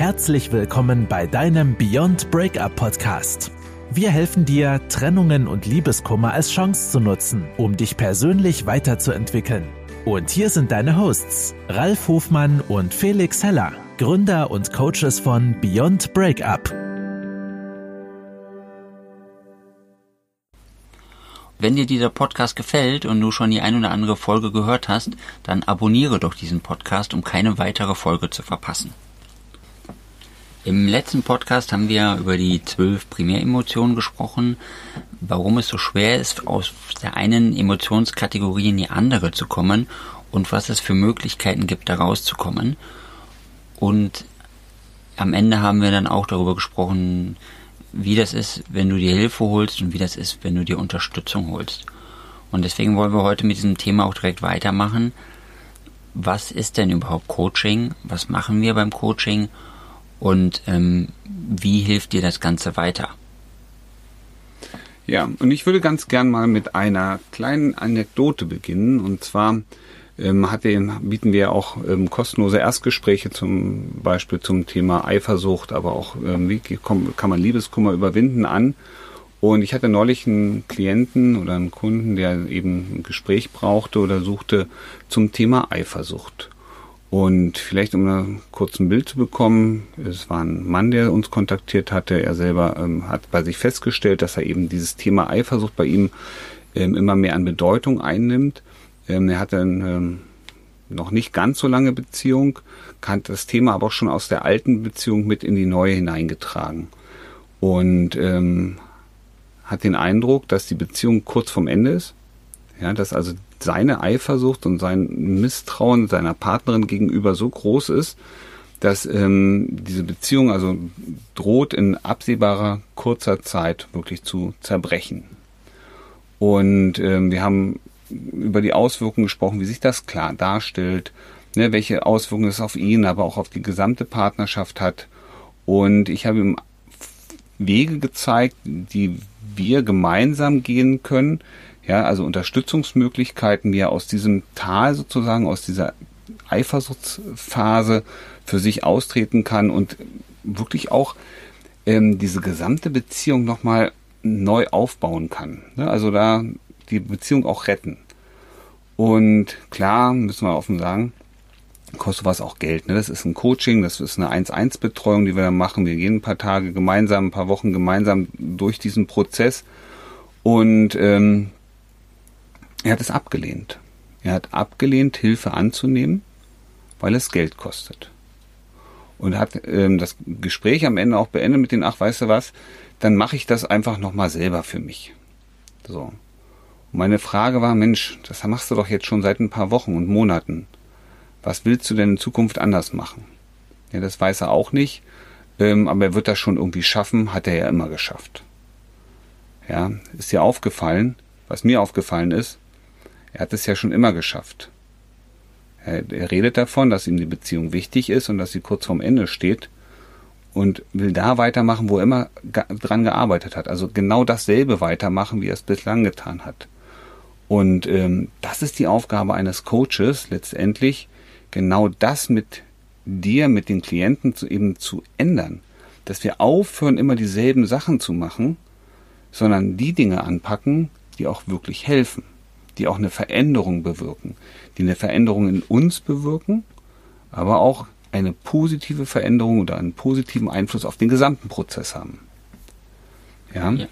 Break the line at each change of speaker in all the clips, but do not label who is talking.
Herzlich willkommen bei deinem Beyond Breakup Podcast. Wir helfen dir, Trennungen und Liebeskummer als Chance zu nutzen, um dich persönlich weiterzuentwickeln. Und hier sind deine Hosts, Ralf Hofmann und Felix Heller, Gründer und Coaches von Beyond Breakup.
Wenn dir dieser Podcast gefällt und du schon die ein oder andere Folge gehört hast, dann abonniere doch diesen Podcast, um keine weitere Folge zu verpassen. Im letzten Podcast haben wir über die zwölf Primäremotionen gesprochen, warum es so schwer ist, aus der einen Emotionskategorie in die andere zu kommen und was es für Möglichkeiten gibt, da rauszukommen. Und am Ende haben wir dann auch darüber gesprochen, wie das ist, wenn du dir Hilfe holst und wie das ist, wenn du dir Unterstützung holst. Und deswegen wollen wir heute mit diesem Thema auch direkt weitermachen. Was ist denn überhaupt Coaching? Was machen wir beim Coaching? Und ähm, wie hilft dir das Ganze weiter?
Ja, und ich würde ganz gern mal mit einer kleinen Anekdote beginnen. Und zwar ähm, hat bieten wir auch ähm, kostenlose Erstgespräche zum Beispiel zum Thema Eifersucht, aber auch ähm, wie kann man Liebeskummer überwinden an. Und ich hatte neulich einen Klienten oder einen Kunden, der eben ein Gespräch brauchte oder suchte zum Thema Eifersucht. Und vielleicht, um ein kurzes Bild zu bekommen, es war ein Mann, der uns kontaktiert hatte. Er selber ähm, hat bei sich festgestellt, dass er eben dieses Thema Eifersucht bei ihm ähm, immer mehr an Bedeutung einnimmt. Ähm, er hatte eine ähm, noch nicht ganz so lange Beziehung, kannte das Thema aber auch schon aus der alten Beziehung mit in die neue hineingetragen. Und ähm, hat den Eindruck, dass die Beziehung kurz vorm Ende ist. Ja, dass also seine Eifersucht und sein Misstrauen seiner Partnerin gegenüber so groß ist, dass ähm, diese Beziehung also droht in absehbarer kurzer Zeit wirklich zu zerbrechen. Und ähm, wir haben über die Auswirkungen gesprochen, wie sich das klar darstellt, ne, welche Auswirkungen es auf ihn, aber auch auf die gesamte Partnerschaft hat. Und ich habe ihm Wege gezeigt, die wir gemeinsam gehen können, ja, also Unterstützungsmöglichkeiten, wie er aus diesem Tal sozusagen, aus dieser Eifersuchtsphase für sich austreten kann und wirklich auch ähm, diese gesamte Beziehung nochmal neu aufbauen kann. Ne? Also da die Beziehung auch retten. Und klar, müssen wir offen sagen, kostet was auch Geld. Ne? Das ist ein Coaching, das ist eine 1-1-Betreuung, die wir da machen. Wir gehen ein paar Tage gemeinsam, ein paar Wochen gemeinsam durch diesen Prozess. Und ähm, er hat es abgelehnt. Er hat abgelehnt, Hilfe anzunehmen, weil es Geld kostet. Und hat ähm, das Gespräch am Ende auch beendet mit den, ach, weißt du was, dann mache ich das einfach nochmal selber für mich. So. Und meine Frage war, Mensch, das machst du doch jetzt schon seit ein paar Wochen und Monaten. Was willst du denn in Zukunft anders machen? Ja, das weiß er auch nicht, ähm, aber er wird das schon irgendwie schaffen, hat er ja immer geschafft. Ja, ist dir aufgefallen, was mir aufgefallen ist, er hat es ja schon immer geschafft. Er, er redet davon, dass ihm die Beziehung wichtig ist und dass sie kurz vorm Ende steht und will da weitermachen, wo er immer dran gearbeitet hat. Also genau dasselbe weitermachen, wie er es bislang getan hat. Und ähm, das ist die Aufgabe eines Coaches letztendlich, genau das mit dir, mit den Klienten zu, eben zu ändern. Dass wir aufhören, immer dieselben Sachen zu machen, sondern die Dinge anpacken, die auch wirklich helfen die auch eine Veränderung bewirken, die eine Veränderung in uns bewirken, aber auch eine positive Veränderung oder einen positiven Einfluss auf den gesamten Prozess haben.
Ja. ja.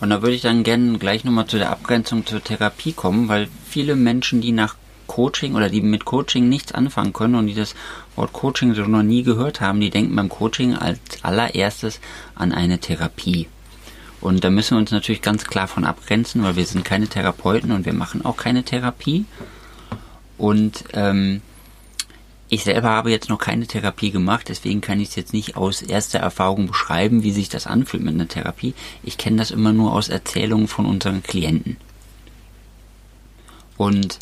Und da würde ich dann gerne gleich nochmal zu der Abgrenzung zur Therapie kommen, weil viele Menschen, die nach Coaching oder die mit Coaching nichts anfangen können und die das Wort Coaching so noch nie gehört haben, die denken beim Coaching als allererstes an eine Therapie. Und da müssen wir uns natürlich ganz klar von abgrenzen, weil wir sind keine Therapeuten und wir machen auch keine Therapie. Und ähm, ich selber habe jetzt noch keine Therapie gemacht, deswegen kann ich es jetzt nicht aus erster Erfahrung beschreiben, wie sich das anfühlt mit einer Therapie. Ich kenne das immer nur aus Erzählungen von unseren Klienten. Und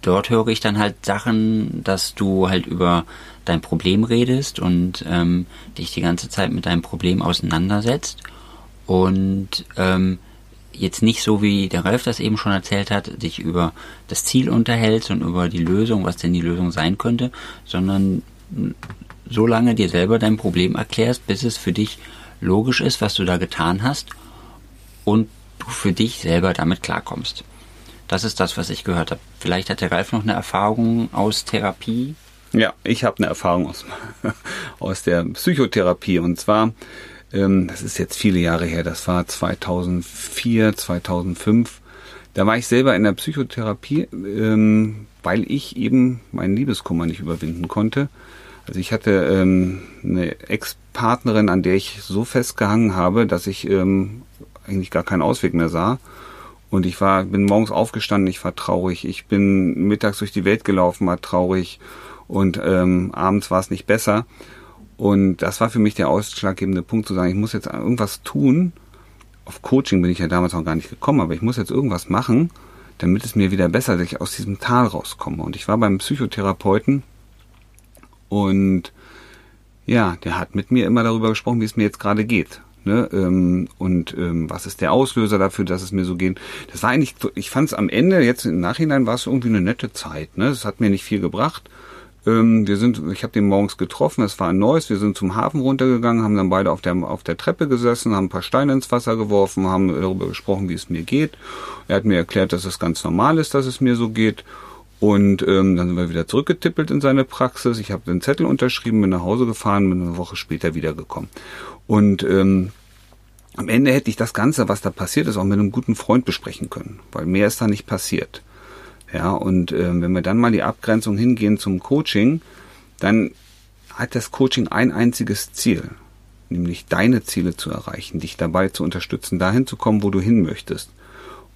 dort höre ich dann halt Sachen, dass du halt über dein Problem redest und ähm, dich die ganze Zeit mit deinem Problem auseinandersetzt und ähm, jetzt nicht so wie der Ralf das eben schon erzählt hat, dich über das Ziel unterhältst und über die Lösung, was denn die Lösung sein könnte, sondern so lange dir selber dein Problem erklärst, bis es für dich logisch ist, was du da getan hast und du für dich selber damit klarkommst. Das ist das, was ich gehört habe. Vielleicht hat der Ralf noch eine Erfahrung aus Therapie.
Ja, ich habe eine Erfahrung aus, aus der Psychotherapie. Und zwar, ähm, das ist jetzt viele Jahre her, das war 2004, 2005. Da war ich selber in der Psychotherapie, ähm, weil ich eben meinen Liebeskummer nicht überwinden konnte. Also ich hatte ähm, eine Ex-Partnerin, an der ich so festgehangen habe, dass ich ähm, eigentlich gar keinen Ausweg mehr sah. Und ich war, bin morgens aufgestanden, ich war traurig. Ich bin mittags durch die Welt gelaufen, war traurig. Und ähm, abends war es nicht besser. Und das war für mich der ausschlaggebende Punkt zu sagen, ich muss jetzt irgendwas tun. Auf Coaching bin ich ja damals noch gar nicht gekommen, aber ich muss jetzt irgendwas machen, damit es mir wieder besser, dass ich aus diesem Tal rauskomme. Und ich war beim Psychotherapeuten und ja, der hat mit mir immer darüber gesprochen, wie es mir jetzt gerade geht. Ne? Ähm, und ähm, was ist der Auslöser dafür, dass es mir so geht? Das war eigentlich, ich fand es am Ende, jetzt im Nachhinein war es irgendwie eine nette Zeit. Ne? Es hat mir nicht viel gebracht. Ähm, wir sind, ich habe den morgens getroffen, es war ein neues, wir sind zum Hafen runtergegangen, haben dann beide auf der, auf der Treppe gesessen, haben ein paar Steine ins Wasser geworfen, haben darüber gesprochen, wie es mir geht. Er hat mir erklärt, dass es ganz normal ist, dass es mir so geht. Und ähm, dann sind wir wieder zurückgetippelt in seine Praxis. Ich habe den Zettel unterschrieben, bin nach Hause gefahren, bin eine Woche später wiedergekommen. Und ähm, am Ende hätte ich das Ganze, was da passiert ist, auch mit einem guten Freund besprechen können, weil mehr ist da nicht passiert. Ja, und äh, wenn wir dann mal die Abgrenzung hingehen zum Coaching, dann hat das Coaching ein einziges Ziel, nämlich deine Ziele zu erreichen, dich dabei zu unterstützen, dahin zu kommen, wo du hin möchtest.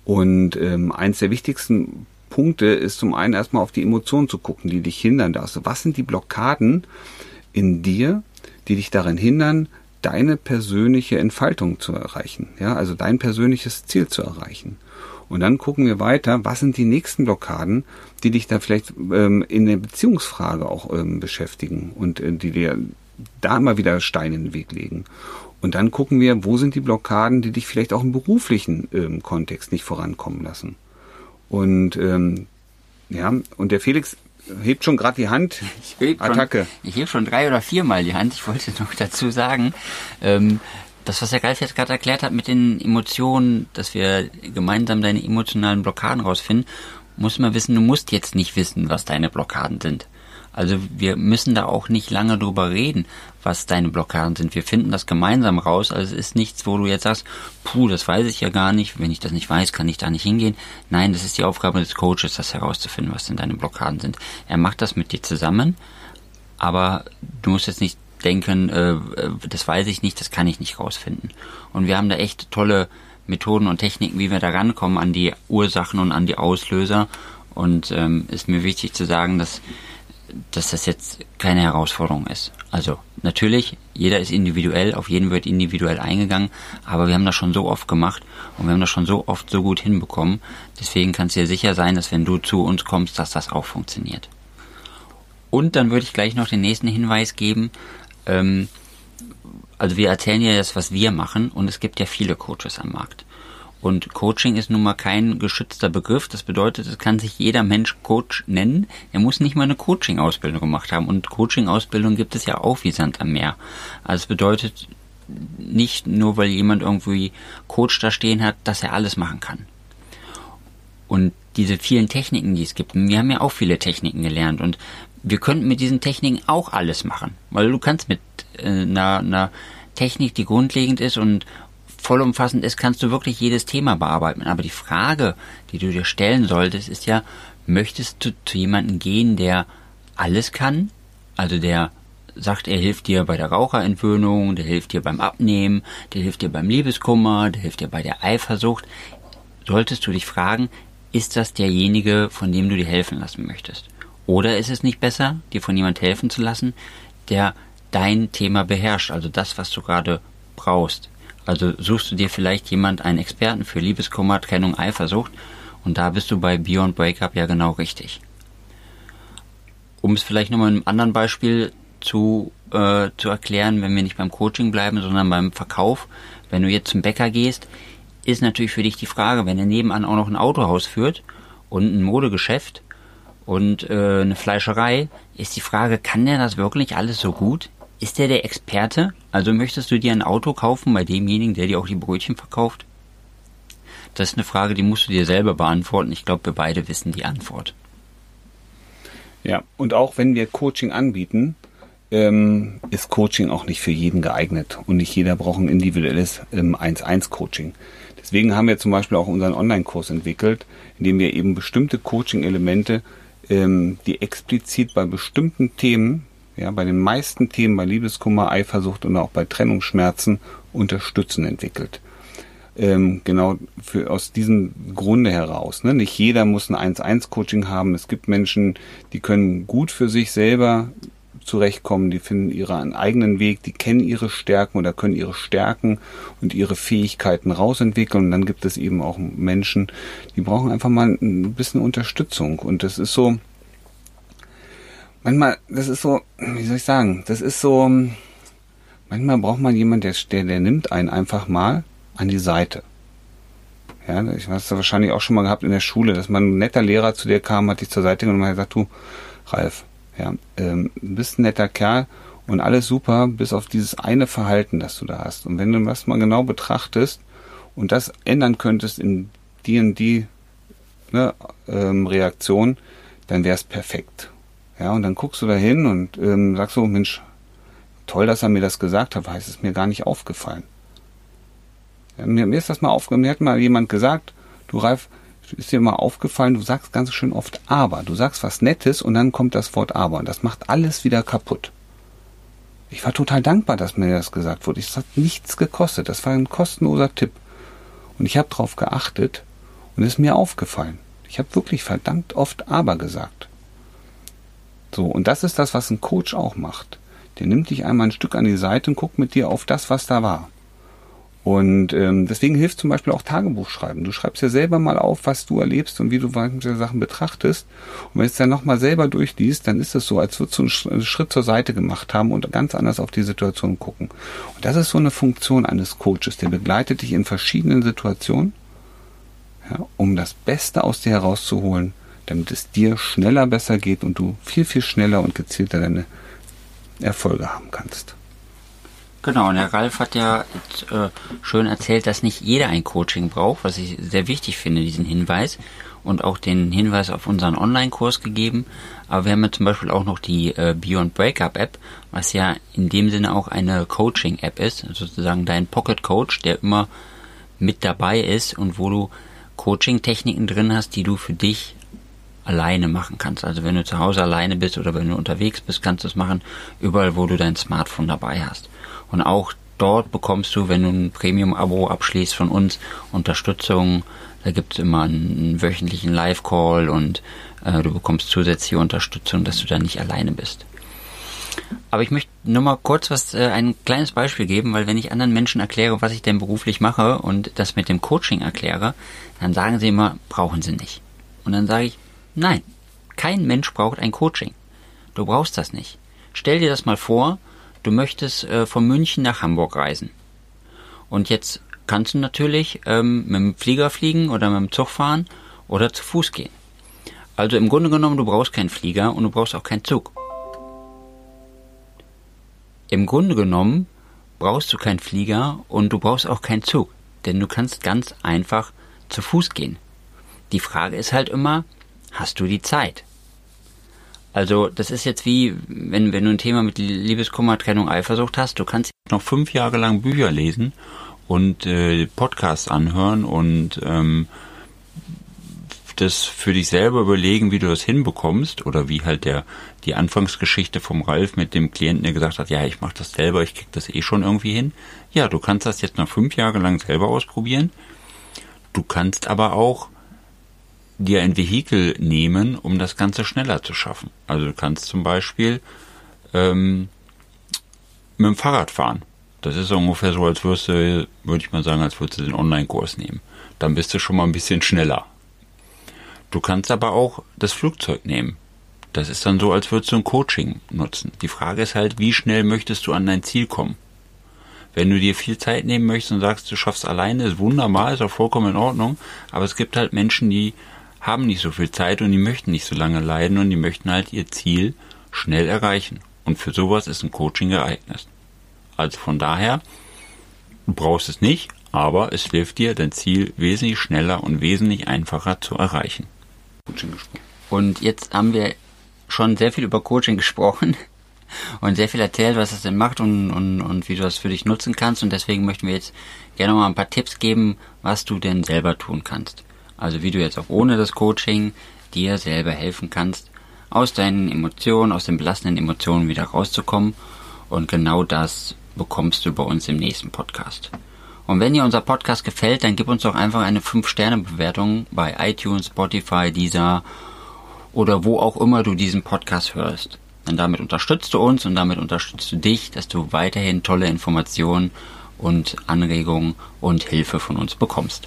Und ähm, eins der wichtigsten Punkte ist zum einen erstmal auf die Emotionen zu gucken, die dich hindern. Also was sind die Blockaden in dir, die dich daran hindern, deine persönliche Entfaltung zu erreichen, ja, also dein persönliches Ziel zu erreichen. Und dann gucken wir weiter, was sind die nächsten Blockaden, die dich da vielleicht ähm, in der Beziehungsfrage auch ähm, beschäftigen und äh, die dir da immer wieder Steine in den Weg legen. Und dann gucken wir, wo sind die Blockaden, die dich vielleicht auch im beruflichen ähm, Kontext nicht vorankommen lassen. Und ähm, ja, und der Felix hebt schon gerade die Hand.
Ich heb Attacke. Schon, ich heb schon drei oder viermal die Hand. Ich wollte noch dazu sagen, ähm, das, was der Ralf jetzt gerade erklärt hat mit den Emotionen, dass wir gemeinsam deine emotionalen Blockaden rausfinden, muss man wissen, du musst jetzt nicht wissen, was deine Blockaden sind. Also wir müssen da auch nicht lange drüber reden, was deine Blockaden sind. Wir finden das gemeinsam raus. Also es ist nichts, wo du jetzt sagst, puh, das weiß ich ja gar nicht. Wenn ich das nicht weiß, kann ich da nicht hingehen. Nein, das ist die Aufgabe des Coaches, das herauszufinden, was denn deine Blockaden sind. Er macht das mit dir zusammen, aber du musst jetzt nicht denken, äh, das weiß ich nicht, das kann ich nicht rausfinden. Und wir haben da echt tolle Methoden und Techniken, wie wir da rankommen an die Ursachen und an die Auslöser. Und ähm, ist mir wichtig zu sagen, dass, dass das jetzt keine Herausforderung ist. Also natürlich, jeder ist individuell, auf jeden wird individuell eingegangen, aber wir haben das schon so oft gemacht und wir haben das schon so oft so gut hinbekommen. Deswegen kannst du dir sicher sein, dass wenn du zu uns kommst, dass das auch funktioniert. Und dann würde ich gleich noch den nächsten Hinweis geben. Ähm, also wir erzählen ja das, was wir machen und es gibt ja viele Coaches am Markt. Und Coaching ist nun mal kein geschützter Begriff. Das bedeutet, es kann sich jeder Mensch Coach nennen. Er muss nicht mal eine Coaching-Ausbildung gemacht haben. Und Coaching-Ausbildung gibt es ja auch wie Sand am Meer. Also es bedeutet nicht nur, weil jemand irgendwie Coach da stehen hat, dass er alles machen kann. Und diese vielen Techniken, die es gibt, wir haben ja auch viele Techniken gelernt und wir könnten mit diesen Techniken auch alles machen, weil du kannst mit äh, einer, einer Technik, die grundlegend ist und vollumfassend ist, kannst du wirklich jedes Thema bearbeiten. Aber die Frage, die du dir stellen solltest, ist ja, möchtest du zu jemandem gehen, der alles kann? Also der sagt, er hilft dir bei der Raucherentwöhnung, der hilft dir beim Abnehmen, der hilft dir beim Liebeskummer, der hilft dir bei der Eifersucht. Solltest du dich fragen, ist das derjenige, von dem du dir helfen lassen möchtest? Oder ist es nicht besser, dir von jemand helfen zu lassen, der dein Thema beherrscht, also das, was du gerade brauchst? Also suchst du dir vielleicht jemand, einen Experten für Liebeskummer, Trennung, Eifersucht und da bist du bei Beyond Breakup ja genau richtig. Um es vielleicht nochmal in einem anderen Beispiel zu, äh, zu erklären, wenn wir nicht beim Coaching bleiben, sondern beim Verkauf. Wenn du jetzt zum Bäcker gehst, ist natürlich für dich die Frage, wenn er nebenan auch noch ein Autohaus führt und ein Modegeschäft und äh, eine Fleischerei, ist die Frage, kann der das wirklich alles so gut? Ist der der Experte? Also möchtest du dir ein Auto kaufen bei demjenigen, der dir auch die Brötchen verkauft? Das ist eine Frage, die musst du dir selber beantworten. Ich glaube, wir beide wissen die Antwort.
Ja, und auch wenn wir Coaching anbieten, ähm, ist Coaching auch nicht für jeden geeignet und nicht jeder braucht ein individuelles ähm, 1-1-Coaching. Deswegen haben wir zum Beispiel auch unseren Online-Kurs entwickelt, in dem wir eben bestimmte Coaching-Elemente, ähm, die explizit bei bestimmten Themen, ja, bei den meisten Themen, bei Liebeskummer, Eifersucht und auch bei Trennungsschmerzen unterstützen entwickelt ähm, genau für, aus diesem Grunde heraus. Ne? Nicht jeder muss ein 1-1-Coaching haben. Es gibt Menschen, die können gut für sich selber zurechtkommen, die finden ihren eigenen Weg, die kennen ihre Stärken oder können ihre Stärken und ihre Fähigkeiten rausentwickeln. Und dann gibt es eben auch Menschen, die brauchen einfach mal ein bisschen Unterstützung. Und das ist so, manchmal, das ist so, wie soll ich sagen, das ist so, manchmal braucht man jemanden, der, der, der nimmt einen einfach mal an die Seite. Ja, ich hast du wahrscheinlich auch schon mal gehabt in der Schule, dass man ein netter Lehrer zu dir kam, hat dich zur Seite genommen und hat gesagt, du, Ralf, ja, ähm, bist ein netter Kerl und alles super, bis auf dieses eine Verhalten, das du da hast. Und wenn du das mal genau betrachtest und das ändern könntest in die und die ne, ähm, Reaktion, dann wäre es perfekt. Ja, und dann guckst du da hin und ähm, sagst so, Mensch, toll, dass er mir das gesagt hat, weil es ist mir gar nicht aufgefallen. Mir, mir ist das mal aufgefallen, mir hat mal jemand gesagt, du Ralf, ist dir mal aufgefallen, du sagst ganz schön oft aber. Du sagst was Nettes und dann kommt das Wort aber und das macht alles wieder kaputt. Ich war total dankbar, dass mir das gesagt wurde. Es hat nichts gekostet. Das war ein kostenloser Tipp. Und ich habe darauf geachtet und es ist mir aufgefallen. Ich habe wirklich verdammt oft aber gesagt. So, und das ist das, was ein Coach auch macht. Der nimmt dich einmal ein Stück an die Seite und guckt mit dir auf das, was da war. Und ähm, deswegen hilft zum Beispiel auch Tagebuch schreiben. Du schreibst ja selber mal auf, was du erlebst und wie du manche Sachen betrachtest. Und wenn du es dann nochmal selber durchliest, dann ist es so, als würdest du einen Schritt zur Seite gemacht haben und ganz anders auf die Situation gucken. Und das ist so eine Funktion eines Coaches. Der begleitet dich in verschiedenen Situationen, ja, um das Beste aus dir herauszuholen, damit es dir schneller besser geht und du viel, viel schneller und gezielter deine Erfolge haben kannst.
Genau, und der Ralf hat ja jetzt, äh, schön erzählt, dass nicht jeder ein Coaching braucht, was ich sehr wichtig finde, diesen Hinweis. Und auch den Hinweis auf unseren Online-Kurs gegeben. Aber wir haben ja zum Beispiel auch noch die äh, Beyond Breakup App, was ja in dem Sinne auch eine Coaching-App ist, sozusagen dein Pocket Coach, der immer mit dabei ist und wo du Coaching-Techniken drin hast, die du für dich alleine machen kannst. Also wenn du zu Hause alleine bist oder wenn du unterwegs bist, kannst du es machen, überall wo du dein Smartphone dabei hast. Und auch dort bekommst du, wenn du ein Premium-Abo abschließt von uns, Unterstützung. Da gibt es immer einen, wöchentlichen Live-Call und äh, du bekommst zusätzliche Unterstützung, dass du da nicht alleine bist. Aber ich möchte nur mal kurz was, äh, ein kleines Beispiel geben, weil wenn ich anderen Menschen erkläre, was ich denn beruflich mache und das mit dem Coaching erkläre, dann sagen sie immer, brauchen sie nicht. Und dann sage ich, nein, kein Mensch braucht ein Coaching. Du brauchst das nicht. Stell dir das mal vor, du möchtest äh, von München nach Hamburg reisen. Und jetzt kannst du natürlich ähm, mit dem Flieger fliegen oder mit dem Zug fahren oder zu Fuß gehen. Also im Grunde genommen, du brauchst keinen Flieger und du brauchst auch keinen Zug. Im Grunde genommen brauchst du keinen Flieger und du brauchst auch keinen Zug, denn du kannst ganz einfach zu Fuß gehen. Die Frage ist halt immer, hast du die Zeit? Also das ist jetzt wie, wenn, wenn du ein Thema mit Liebeskummer, Trennung, Eifersucht hast, du kannst noch fünf Jahre lang Bücher lesen und äh, Podcasts anhören und ähm, das für dich selber überlegen, wie du das hinbekommst oder wie halt der die Anfangsgeschichte vom Ralf mit dem Klienten, der gesagt hat, ja, ich mache das selber, ich krieg das eh schon irgendwie hin. Ja, du kannst das jetzt noch fünf Jahre lang selber ausprobieren. Du kannst aber auch dir ein Vehikel nehmen, um das Ganze schneller zu schaffen. Also du kannst zum Beispiel ähm, mit dem Fahrrad fahren. Das ist ungefähr so, als würdest du, würde ich mal sagen, als würdest du den Online-Kurs nehmen. Dann bist du schon mal ein bisschen schneller. Du kannst aber auch das Flugzeug nehmen. Das ist dann so, als würdest du ein Coaching nutzen. Die Frage ist halt, wie schnell möchtest du an dein Ziel kommen? Wenn du dir viel Zeit nehmen möchtest und sagst, du schaffst alleine, ist wunderbar, ist auch vollkommen in Ordnung. Aber es gibt halt Menschen, die haben nicht so viel Zeit und die möchten nicht so lange leiden und die möchten halt ihr Ziel schnell erreichen. Und für sowas ist ein Coaching geeignet. Also von daher, du brauchst es nicht, aber es hilft dir, dein Ziel wesentlich schneller und wesentlich einfacher zu erreichen. Und jetzt haben wir schon sehr viel über Coaching gesprochen und sehr viel erzählt, was es denn macht und, und, und wie du das für dich nutzen kannst. Und deswegen möchten wir jetzt gerne mal ein paar Tipps geben, was du denn selber tun kannst. Also wie du jetzt auch ohne das Coaching dir selber helfen kannst, aus deinen Emotionen, aus den belastenden Emotionen wieder rauszukommen. Und genau das bekommst du bei uns im nächsten Podcast. Und wenn dir unser Podcast gefällt, dann gib uns doch einfach eine 5-Sterne-Bewertung bei iTunes, Spotify, Deezer oder wo auch immer du diesen Podcast hörst. Denn damit unterstützt du uns und damit unterstützt du dich, dass du weiterhin tolle Informationen und Anregungen und Hilfe von uns bekommst.